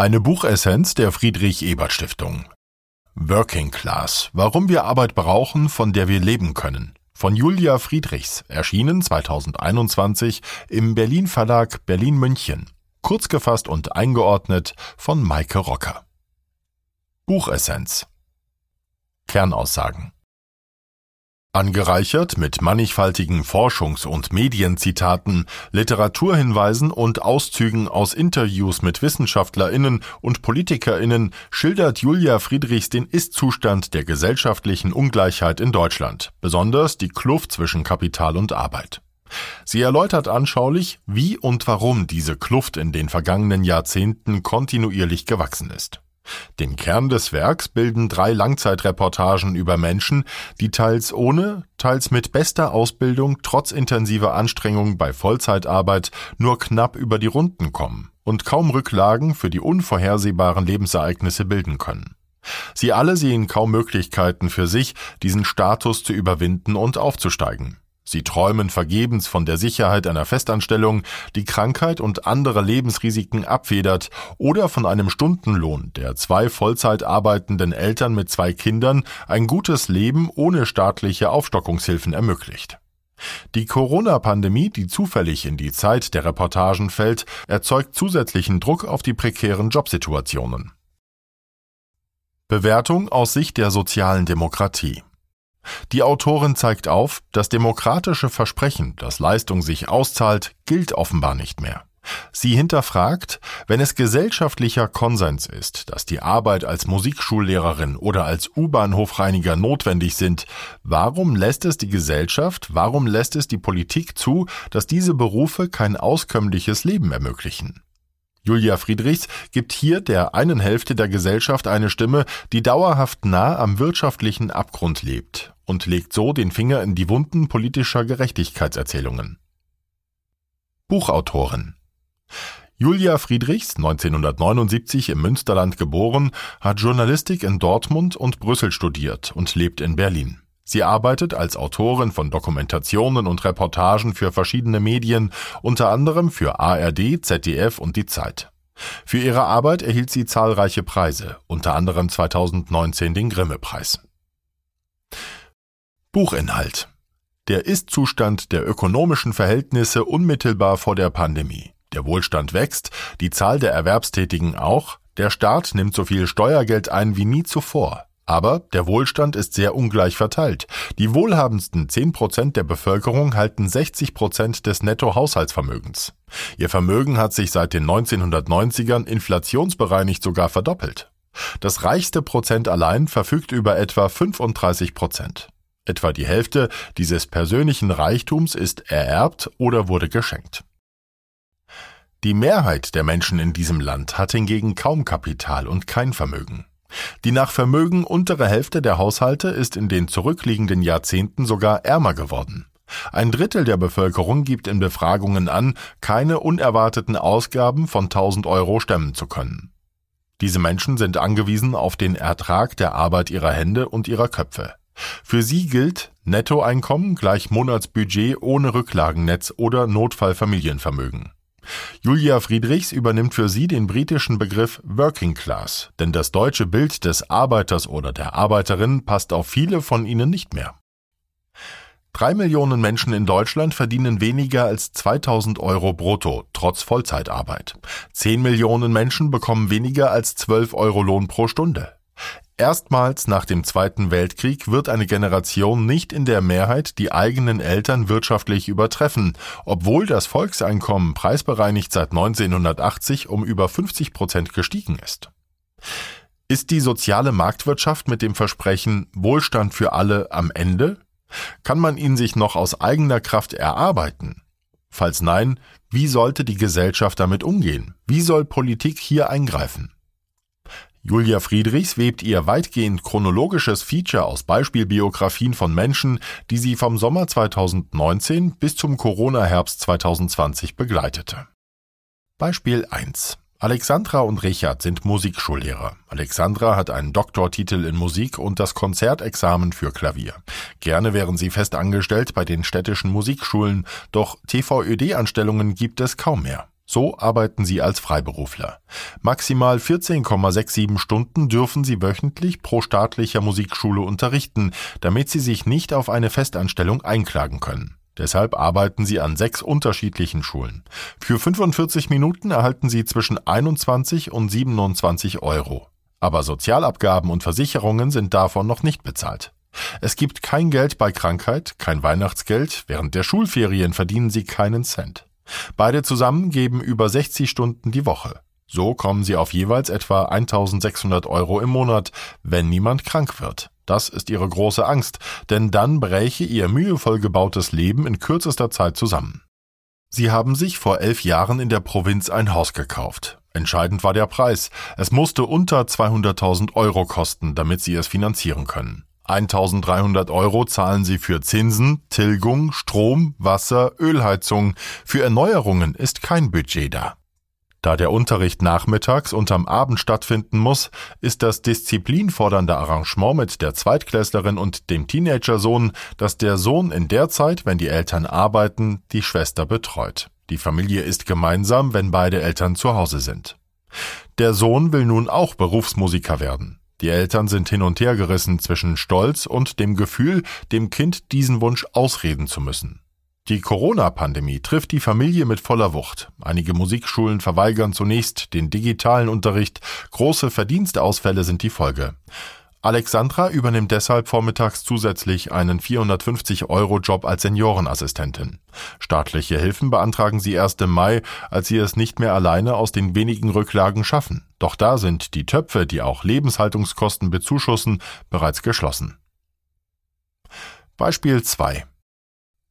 Eine Buchessenz der Friedrich Ebert Stiftung. Working Class. Warum wir Arbeit brauchen, von der wir leben können. Von Julia Friedrichs, erschienen 2021 im Berlin Verlag Berlin München. Kurz gefasst und eingeordnet von Maike Rocker. Buchessenz. Kernaussagen. Angereichert mit mannigfaltigen Forschungs- und Medienzitaten, Literaturhinweisen und Auszügen aus Interviews mit Wissenschaftlerinnen und Politikerinnen schildert Julia Friedrichs den Ist-Zustand der gesellschaftlichen Ungleichheit in Deutschland, besonders die Kluft zwischen Kapital und Arbeit. Sie erläutert anschaulich, wie und warum diese Kluft in den vergangenen Jahrzehnten kontinuierlich gewachsen ist. Den Kern des Werks bilden drei Langzeitreportagen über Menschen, die teils ohne, teils mit bester Ausbildung trotz intensiver Anstrengung bei Vollzeitarbeit nur knapp über die Runden kommen und kaum Rücklagen für die unvorhersehbaren Lebensereignisse bilden können. Sie alle sehen kaum Möglichkeiten für sich, diesen Status zu überwinden und aufzusteigen. Sie träumen vergebens von der Sicherheit einer Festanstellung, die Krankheit und andere Lebensrisiken abfedert, oder von einem Stundenlohn, der zwei Vollzeit arbeitenden Eltern mit zwei Kindern ein gutes Leben ohne staatliche Aufstockungshilfen ermöglicht. Die Corona-Pandemie, die zufällig in die Zeit der Reportagen fällt, erzeugt zusätzlichen Druck auf die prekären Jobsituationen. Bewertung aus Sicht der sozialen Demokratie die Autorin zeigt auf, das demokratische Versprechen, dass Leistung sich auszahlt, gilt offenbar nicht mehr. Sie hinterfragt, wenn es gesellschaftlicher Konsens ist, dass die Arbeit als Musikschullehrerin oder als U-Bahnhofreiniger notwendig sind, warum lässt es die Gesellschaft, warum lässt es die Politik zu, dass diese Berufe kein auskömmliches Leben ermöglichen? Julia Friedrichs gibt hier der einen Hälfte der Gesellschaft eine Stimme, die dauerhaft nah am wirtschaftlichen Abgrund lebt und legt so den Finger in die Wunden politischer Gerechtigkeitserzählungen. Buchautorin Julia Friedrichs, 1979 im Münsterland geboren, hat Journalistik in Dortmund und Brüssel studiert und lebt in Berlin. Sie arbeitet als Autorin von Dokumentationen und Reportagen für verschiedene Medien, unter anderem für ARD, ZDF und die Zeit. Für ihre Arbeit erhielt sie zahlreiche Preise, unter anderem 2019 den Grimme-Preis. Buchinhalt Der Ist-Zustand der ökonomischen Verhältnisse unmittelbar vor der Pandemie. Der Wohlstand wächst, die Zahl der Erwerbstätigen auch, der Staat nimmt so viel Steuergeld ein wie nie zuvor. Aber der Wohlstand ist sehr ungleich verteilt. Die wohlhabendsten 10 Prozent der Bevölkerung halten 60 Prozent des Nettohaushaltsvermögens. Ihr Vermögen hat sich seit den 1990ern inflationsbereinigt sogar verdoppelt. Das reichste Prozent allein verfügt über etwa 35 Prozent. Etwa die Hälfte dieses persönlichen Reichtums ist ererbt oder wurde geschenkt. Die Mehrheit der Menschen in diesem Land hat hingegen kaum Kapital und kein Vermögen. Die nach Vermögen untere Hälfte der Haushalte ist in den zurückliegenden Jahrzehnten sogar ärmer geworden. Ein Drittel der Bevölkerung gibt in Befragungen an, keine unerwarteten Ausgaben von 1000 Euro stemmen zu können. Diese Menschen sind angewiesen auf den Ertrag der Arbeit ihrer Hände und ihrer Köpfe. Für sie gilt Nettoeinkommen gleich Monatsbudget ohne Rücklagennetz oder Notfallfamilienvermögen. Julia Friedrichs übernimmt für sie den britischen Begriff Working Class, denn das deutsche Bild des Arbeiters oder der Arbeiterin passt auf viele von ihnen nicht mehr. Drei Millionen Menschen in Deutschland verdienen weniger als 2000 Euro brutto, trotz Vollzeitarbeit. Zehn Millionen Menschen bekommen weniger als 12 Euro Lohn pro Stunde. Erstmals nach dem Zweiten Weltkrieg wird eine Generation nicht in der Mehrheit die eigenen Eltern wirtschaftlich übertreffen, obwohl das Volkseinkommen preisbereinigt seit 1980 um über 50 Prozent gestiegen ist. Ist die soziale Marktwirtschaft mit dem Versprechen Wohlstand für alle am Ende? Kann man ihn sich noch aus eigener Kraft erarbeiten? Falls nein, wie sollte die Gesellschaft damit umgehen? Wie soll Politik hier eingreifen? Julia Friedrichs webt ihr weitgehend chronologisches Feature aus Beispielbiografien von Menschen, die sie vom Sommer 2019 bis zum Corona-Herbst 2020 begleitete. Beispiel 1. Alexandra und Richard sind Musikschullehrer. Alexandra hat einen Doktortitel in Musik und das Konzertexamen für Klavier. Gerne wären sie fest angestellt bei den städtischen Musikschulen, doch TVÖD-Anstellungen gibt es kaum mehr. So arbeiten sie als Freiberufler. Maximal 14,67 Stunden dürfen sie wöchentlich pro staatlicher Musikschule unterrichten, damit sie sich nicht auf eine Festanstellung einklagen können. Deshalb arbeiten sie an sechs unterschiedlichen Schulen. Für 45 Minuten erhalten sie zwischen 21 und 27 Euro. Aber Sozialabgaben und Versicherungen sind davon noch nicht bezahlt. Es gibt kein Geld bei Krankheit, kein Weihnachtsgeld, während der Schulferien verdienen sie keinen Cent. Beide zusammen geben über 60 Stunden die Woche. So kommen sie auf jeweils etwa 1600 Euro im Monat, wenn niemand krank wird. Das ist ihre große Angst, denn dann bräche ihr mühevoll gebautes Leben in kürzester Zeit zusammen. Sie haben sich vor elf Jahren in der Provinz ein Haus gekauft. Entscheidend war der Preis. Es musste unter 200.000 Euro kosten, damit sie es finanzieren können. 1300 Euro zahlen sie für Zinsen, Tilgung, Strom, Wasser, Ölheizung. Für Erneuerungen ist kein Budget da. Da der Unterricht nachmittags und am Abend stattfinden muss, ist das disziplinfordernde Arrangement mit der Zweitklässlerin und dem Teenagersohn, dass der Sohn in der Zeit, wenn die Eltern arbeiten, die Schwester betreut. Die Familie ist gemeinsam, wenn beide Eltern zu Hause sind. Der Sohn will nun auch Berufsmusiker werden. Die Eltern sind hin und her gerissen zwischen Stolz und dem Gefühl, dem Kind diesen Wunsch ausreden zu müssen. Die Corona-Pandemie trifft die Familie mit voller Wucht. Einige Musikschulen verweigern zunächst den digitalen Unterricht, große Verdienstausfälle sind die Folge. Alexandra übernimmt deshalb vormittags zusätzlich einen 450-Euro-Job als Seniorenassistentin. Staatliche Hilfen beantragen sie erst im Mai, als sie es nicht mehr alleine aus den wenigen Rücklagen schaffen. Doch da sind die Töpfe, die auch Lebenshaltungskosten bezuschussen, bereits geschlossen. Beispiel 2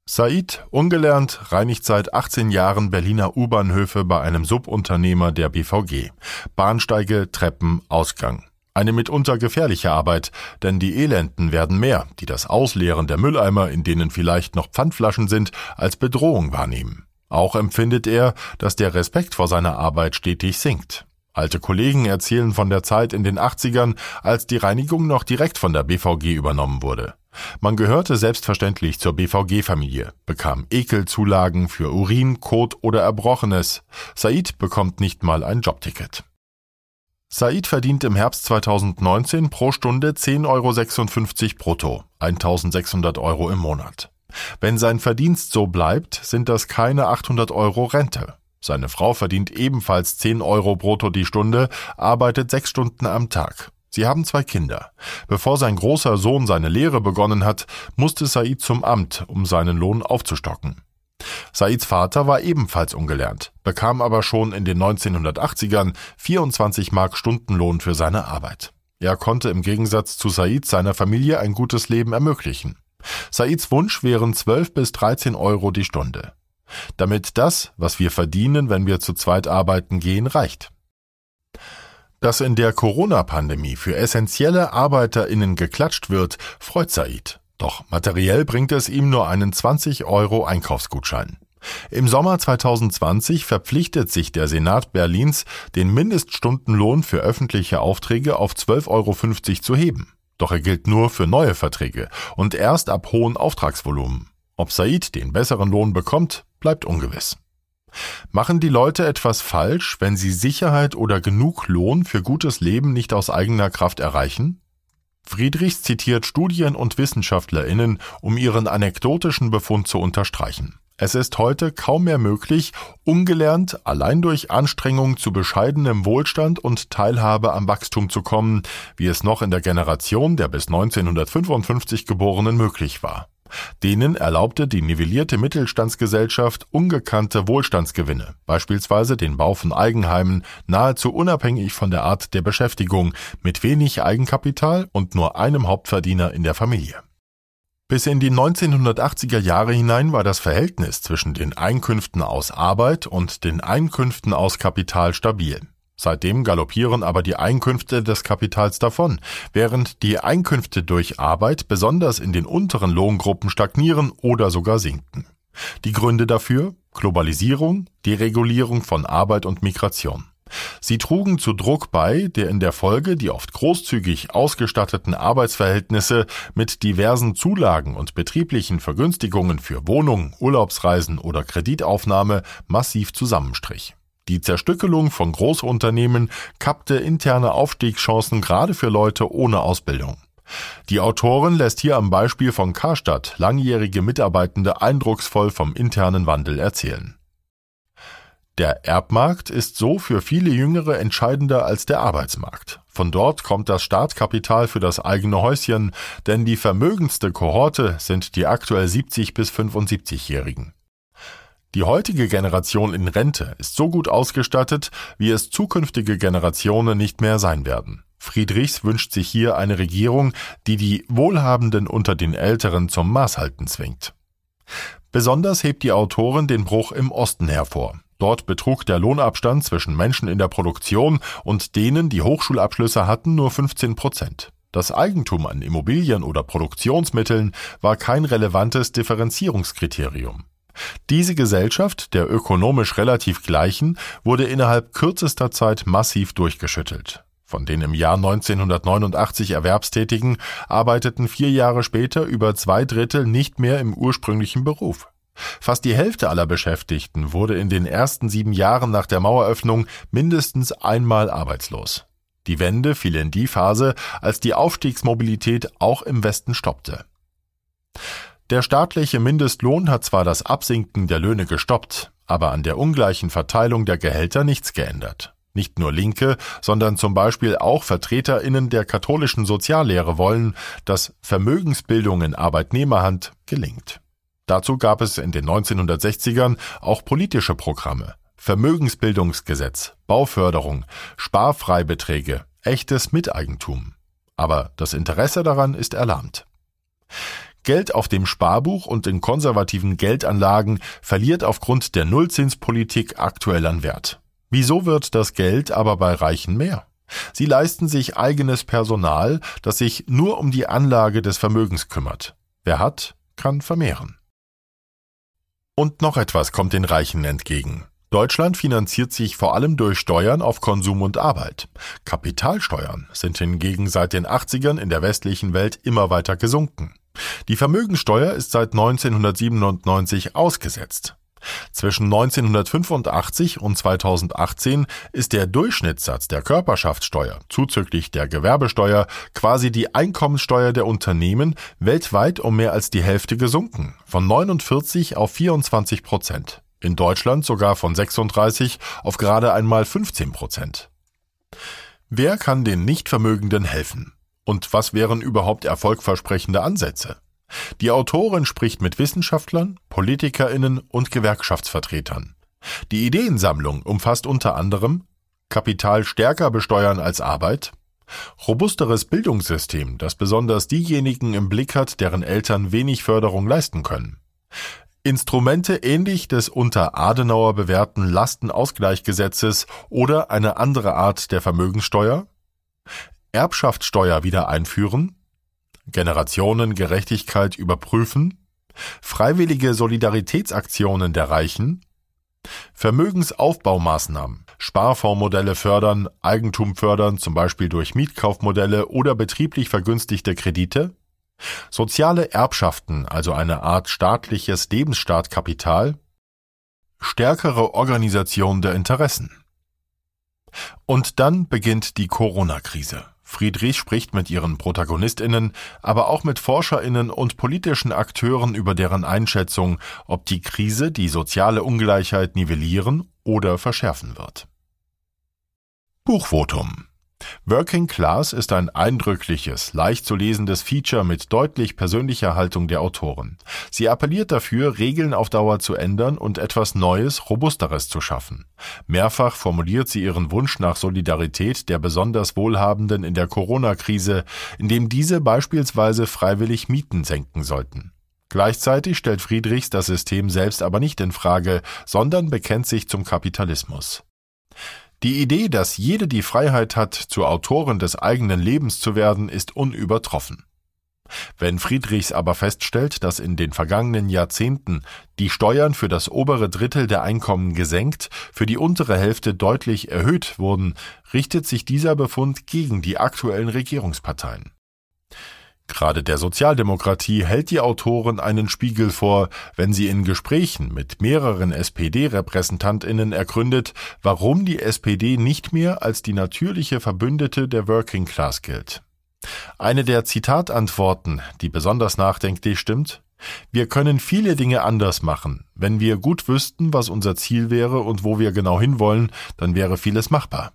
Said, ungelernt, reinigt seit 18 Jahren Berliner U-Bahnhöfe bei einem Subunternehmer der BVG. Bahnsteige, Treppen, Ausgang. Eine mitunter gefährliche Arbeit, denn die Elenden werden mehr, die das Ausleeren der Mülleimer, in denen vielleicht noch Pfandflaschen sind, als Bedrohung wahrnehmen. Auch empfindet er, dass der Respekt vor seiner Arbeit stetig sinkt. Alte Kollegen erzählen von der Zeit in den 80ern, als die Reinigung noch direkt von der BVG übernommen wurde. Man gehörte selbstverständlich zur BVG-Familie, bekam Ekelzulagen für Urin, Kot oder Erbrochenes. Said bekommt nicht mal ein Jobticket. Said verdient im Herbst 2019 pro Stunde 10,56 Euro brutto, 1600 Euro im Monat. Wenn sein Verdienst so bleibt, sind das keine 800 Euro Rente. Seine Frau verdient ebenfalls 10 Euro brutto die Stunde, arbeitet sechs Stunden am Tag. Sie haben zwei Kinder. Bevor sein großer Sohn seine Lehre begonnen hat, musste Said zum Amt, um seinen Lohn aufzustocken. Saids Vater war ebenfalls ungelernt, bekam aber schon in den 1980ern 24 Mark Stundenlohn für seine Arbeit. Er konnte im Gegensatz zu Said seiner Familie ein gutes Leben ermöglichen. Saids Wunsch wären 12 bis 13 Euro die Stunde. Damit das, was wir verdienen, wenn wir zu zweit arbeiten gehen, reicht. Dass in der Corona-Pandemie für essentielle ArbeiterInnen geklatscht wird, freut Said. Doch materiell bringt es ihm nur einen 20 Euro Einkaufsgutschein. Im Sommer 2020 verpflichtet sich der Senat Berlins, den Mindeststundenlohn für öffentliche Aufträge auf 12,50 Euro zu heben. Doch er gilt nur für neue Verträge und erst ab hohen Auftragsvolumen. Ob Said den besseren Lohn bekommt, bleibt ungewiss. Machen die Leute etwas falsch, wenn sie Sicherheit oder genug Lohn für gutes Leben nicht aus eigener Kraft erreichen? Friedrichs zitiert Studien und Wissenschaftlerinnen, um ihren anekdotischen Befund zu unterstreichen. Es ist heute kaum mehr möglich, ungelernt allein durch Anstrengung zu bescheidenem Wohlstand und Teilhabe am Wachstum zu kommen, wie es noch in der Generation der bis 1955 Geborenen möglich war. Denen erlaubte die nivellierte Mittelstandsgesellschaft ungekannte Wohlstandsgewinne, beispielsweise den Bau von Eigenheimen, nahezu unabhängig von der Art der Beschäftigung, mit wenig Eigenkapital und nur einem Hauptverdiener in der Familie. Bis in die 1980er Jahre hinein war das Verhältnis zwischen den Einkünften aus Arbeit und den Einkünften aus Kapital stabil. Seitdem galoppieren aber die Einkünfte des Kapitals davon, während die Einkünfte durch Arbeit besonders in den unteren Lohngruppen stagnieren oder sogar sinken. Die Gründe dafür Globalisierung, Deregulierung von Arbeit und Migration. Sie trugen zu Druck bei, der in der Folge die oft großzügig ausgestatteten Arbeitsverhältnisse mit diversen Zulagen und betrieblichen Vergünstigungen für Wohnung, Urlaubsreisen oder Kreditaufnahme massiv zusammenstrich. Die Zerstückelung von Großunternehmen kappte interne Aufstiegschancen gerade für Leute ohne Ausbildung. Die Autorin lässt hier am Beispiel von Karstadt langjährige Mitarbeitende eindrucksvoll vom internen Wandel erzählen. Der Erbmarkt ist so für viele Jüngere entscheidender als der Arbeitsmarkt. Von dort kommt das Startkapital für das eigene Häuschen, denn die vermögendste Kohorte sind die aktuell 70 bis 75-Jährigen. Die heutige Generation in Rente ist so gut ausgestattet, wie es zukünftige Generationen nicht mehr sein werden. Friedrichs wünscht sich hier eine Regierung, die die Wohlhabenden unter den Älteren zum Maßhalten zwingt. Besonders hebt die Autorin den Bruch im Osten hervor. Dort betrug der Lohnabstand zwischen Menschen in der Produktion und denen, die Hochschulabschlüsse hatten, nur 15 Prozent. Das Eigentum an Immobilien oder Produktionsmitteln war kein relevantes Differenzierungskriterium. Diese Gesellschaft, der ökonomisch relativ gleichen, wurde innerhalb kürzester Zeit massiv durchgeschüttelt. Von den im Jahr 1989 Erwerbstätigen arbeiteten vier Jahre später über zwei Drittel nicht mehr im ursprünglichen Beruf. Fast die Hälfte aller Beschäftigten wurde in den ersten sieben Jahren nach der Maueröffnung mindestens einmal arbeitslos. Die Wende fiel in die Phase, als die Aufstiegsmobilität auch im Westen stoppte. Der staatliche Mindestlohn hat zwar das Absinken der Löhne gestoppt, aber an der ungleichen Verteilung der Gehälter nichts geändert. Nicht nur Linke, sondern zum Beispiel auch VertreterInnen der katholischen Soziallehre wollen, dass Vermögensbildung in Arbeitnehmerhand gelingt. Dazu gab es in den 1960ern auch politische Programme. Vermögensbildungsgesetz, Bauförderung, Sparfreibeträge, echtes Miteigentum. Aber das Interesse daran ist erlahmt. Geld auf dem Sparbuch und in konservativen Geldanlagen verliert aufgrund der Nullzinspolitik aktuell an Wert. Wieso wird das Geld aber bei Reichen mehr? Sie leisten sich eigenes Personal, das sich nur um die Anlage des Vermögens kümmert. Wer hat, kann vermehren. Und noch etwas kommt den Reichen entgegen. Deutschland finanziert sich vor allem durch Steuern auf Konsum und Arbeit. Kapitalsteuern sind hingegen seit den 80ern in der westlichen Welt immer weiter gesunken. Die Vermögensteuer ist seit 1997 ausgesetzt. Zwischen 1985 und 2018 ist der Durchschnittssatz der Körperschaftssteuer zuzüglich der Gewerbesteuer quasi die Einkommenssteuer der Unternehmen weltweit um mehr als die Hälfte gesunken, von 49 auf 24 Prozent. In Deutschland sogar von 36 auf gerade einmal 15 Prozent. Wer kann den Nichtvermögenden helfen? Und was wären überhaupt erfolgversprechende Ansätze? Die Autorin spricht mit Wissenschaftlern, Politikerinnen und Gewerkschaftsvertretern. Die Ideensammlung umfasst unter anderem Kapital stärker besteuern als Arbeit, robusteres Bildungssystem, das besonders diejenigen im Blick hat, deren Eltern wenig Förderung leisten können, Instrumente ähnlich des unter Adenauer bewährten Lastenausgleichgesetzes oder eine andere Art der Vermögenssteuer, Erbschaftssteuer wieder einführen, Generationengerechtigkeit überprüfen, freiwillige Solidaritätsaktionen der Reichen, Vermögensaufbaumaßnahmen, Sparfondsmodelle fördern, Eigentum fördern, zum Beispiel durch Mietkaufmodelle oder betrieblich vergünstigte Kredite, soziale Erbschaften, also eine Art staatliches Lebensstartkapital, stärkere Organisation der Interessen. Und dann beginnt die Corona-Krise. Friedrich spricht mit ihren Protagonistinnen, aber auch mit Forscherinnen und politischen Akteuren über deren Einschätzung, ob die Krise die soziale Ungleichheit nivellieren oder verschärfen wird. Buchvotum Working Class ist ein eindrückliches, leicht zu lesendes Feature mit deutlich persönlicher Haltung der Autoren. Sie appelliert dafür, Regeln auf Dauer zu ändern und etwas Neues, Robusteres zu schaffen. Mehrfach formuliert sie ihren Wunsch nach Solidarität der besonders Wohlhabenden in der Corona-Krise, indem diese beispielsweise freiwillig Mieten senken sollten. Gleichzeitig stellt Friedrichs das System selbst aber nicht in Frage, sondern bekennt sich zum Kapitalismus. Die Idee, dass jede die Freiheit hat, zur Autorin des eigenen Lebens zu werden, ist unübertroffen. Wenn Friedrichs aber feststellt, dass in den vergangenen Jahrzehnten die Steuern für das obere Drittel der Einkommen gesenkt, für die untere Hälfte deutlich erhöht wurden, richtet sich dieser Befund gegen die aktuellen Regierungsparteien. Gerade der Sozialdemokratie hält die Autorin einen Spiegel vor, wenn sie in Gesprächen mit mehreren SPD-Repräsentantinnen ergründet, warum die SPD nicht mehr als die natürliche Verbündete der Working Class gilt. Eine der Zitatantworten, die besonders nachdenklich stimmt, wir können viele Dinge anders machen. Wenn wir gut wüssten, was unser Ziel wäre und wo wir genau hinwollen, dann wäre vieles machbar.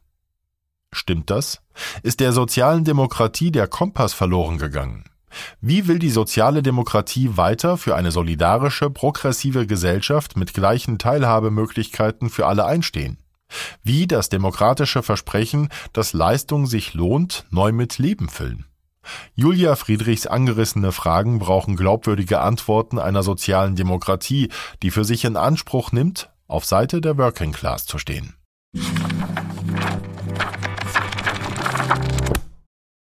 Stimmt das? Ist der sozialen Demokratie der Kompass verloren gegangen? Wie will die soziale Demokratie weiter für eine solidarische, progressive Gesellschaft mit gleichen Teilhabemöglichkeiten für alle einstehen? Wie das demokratische Versprechen, dass Leistung sich lohnt, neu mit Leben füllen? Julia Friedrichs angerissene Fragen brauchen glaubwürdige Antworten einer sozialen Demokratie, die für sich in Anspruch nimmt, auf Seite der Working Class zu stehen.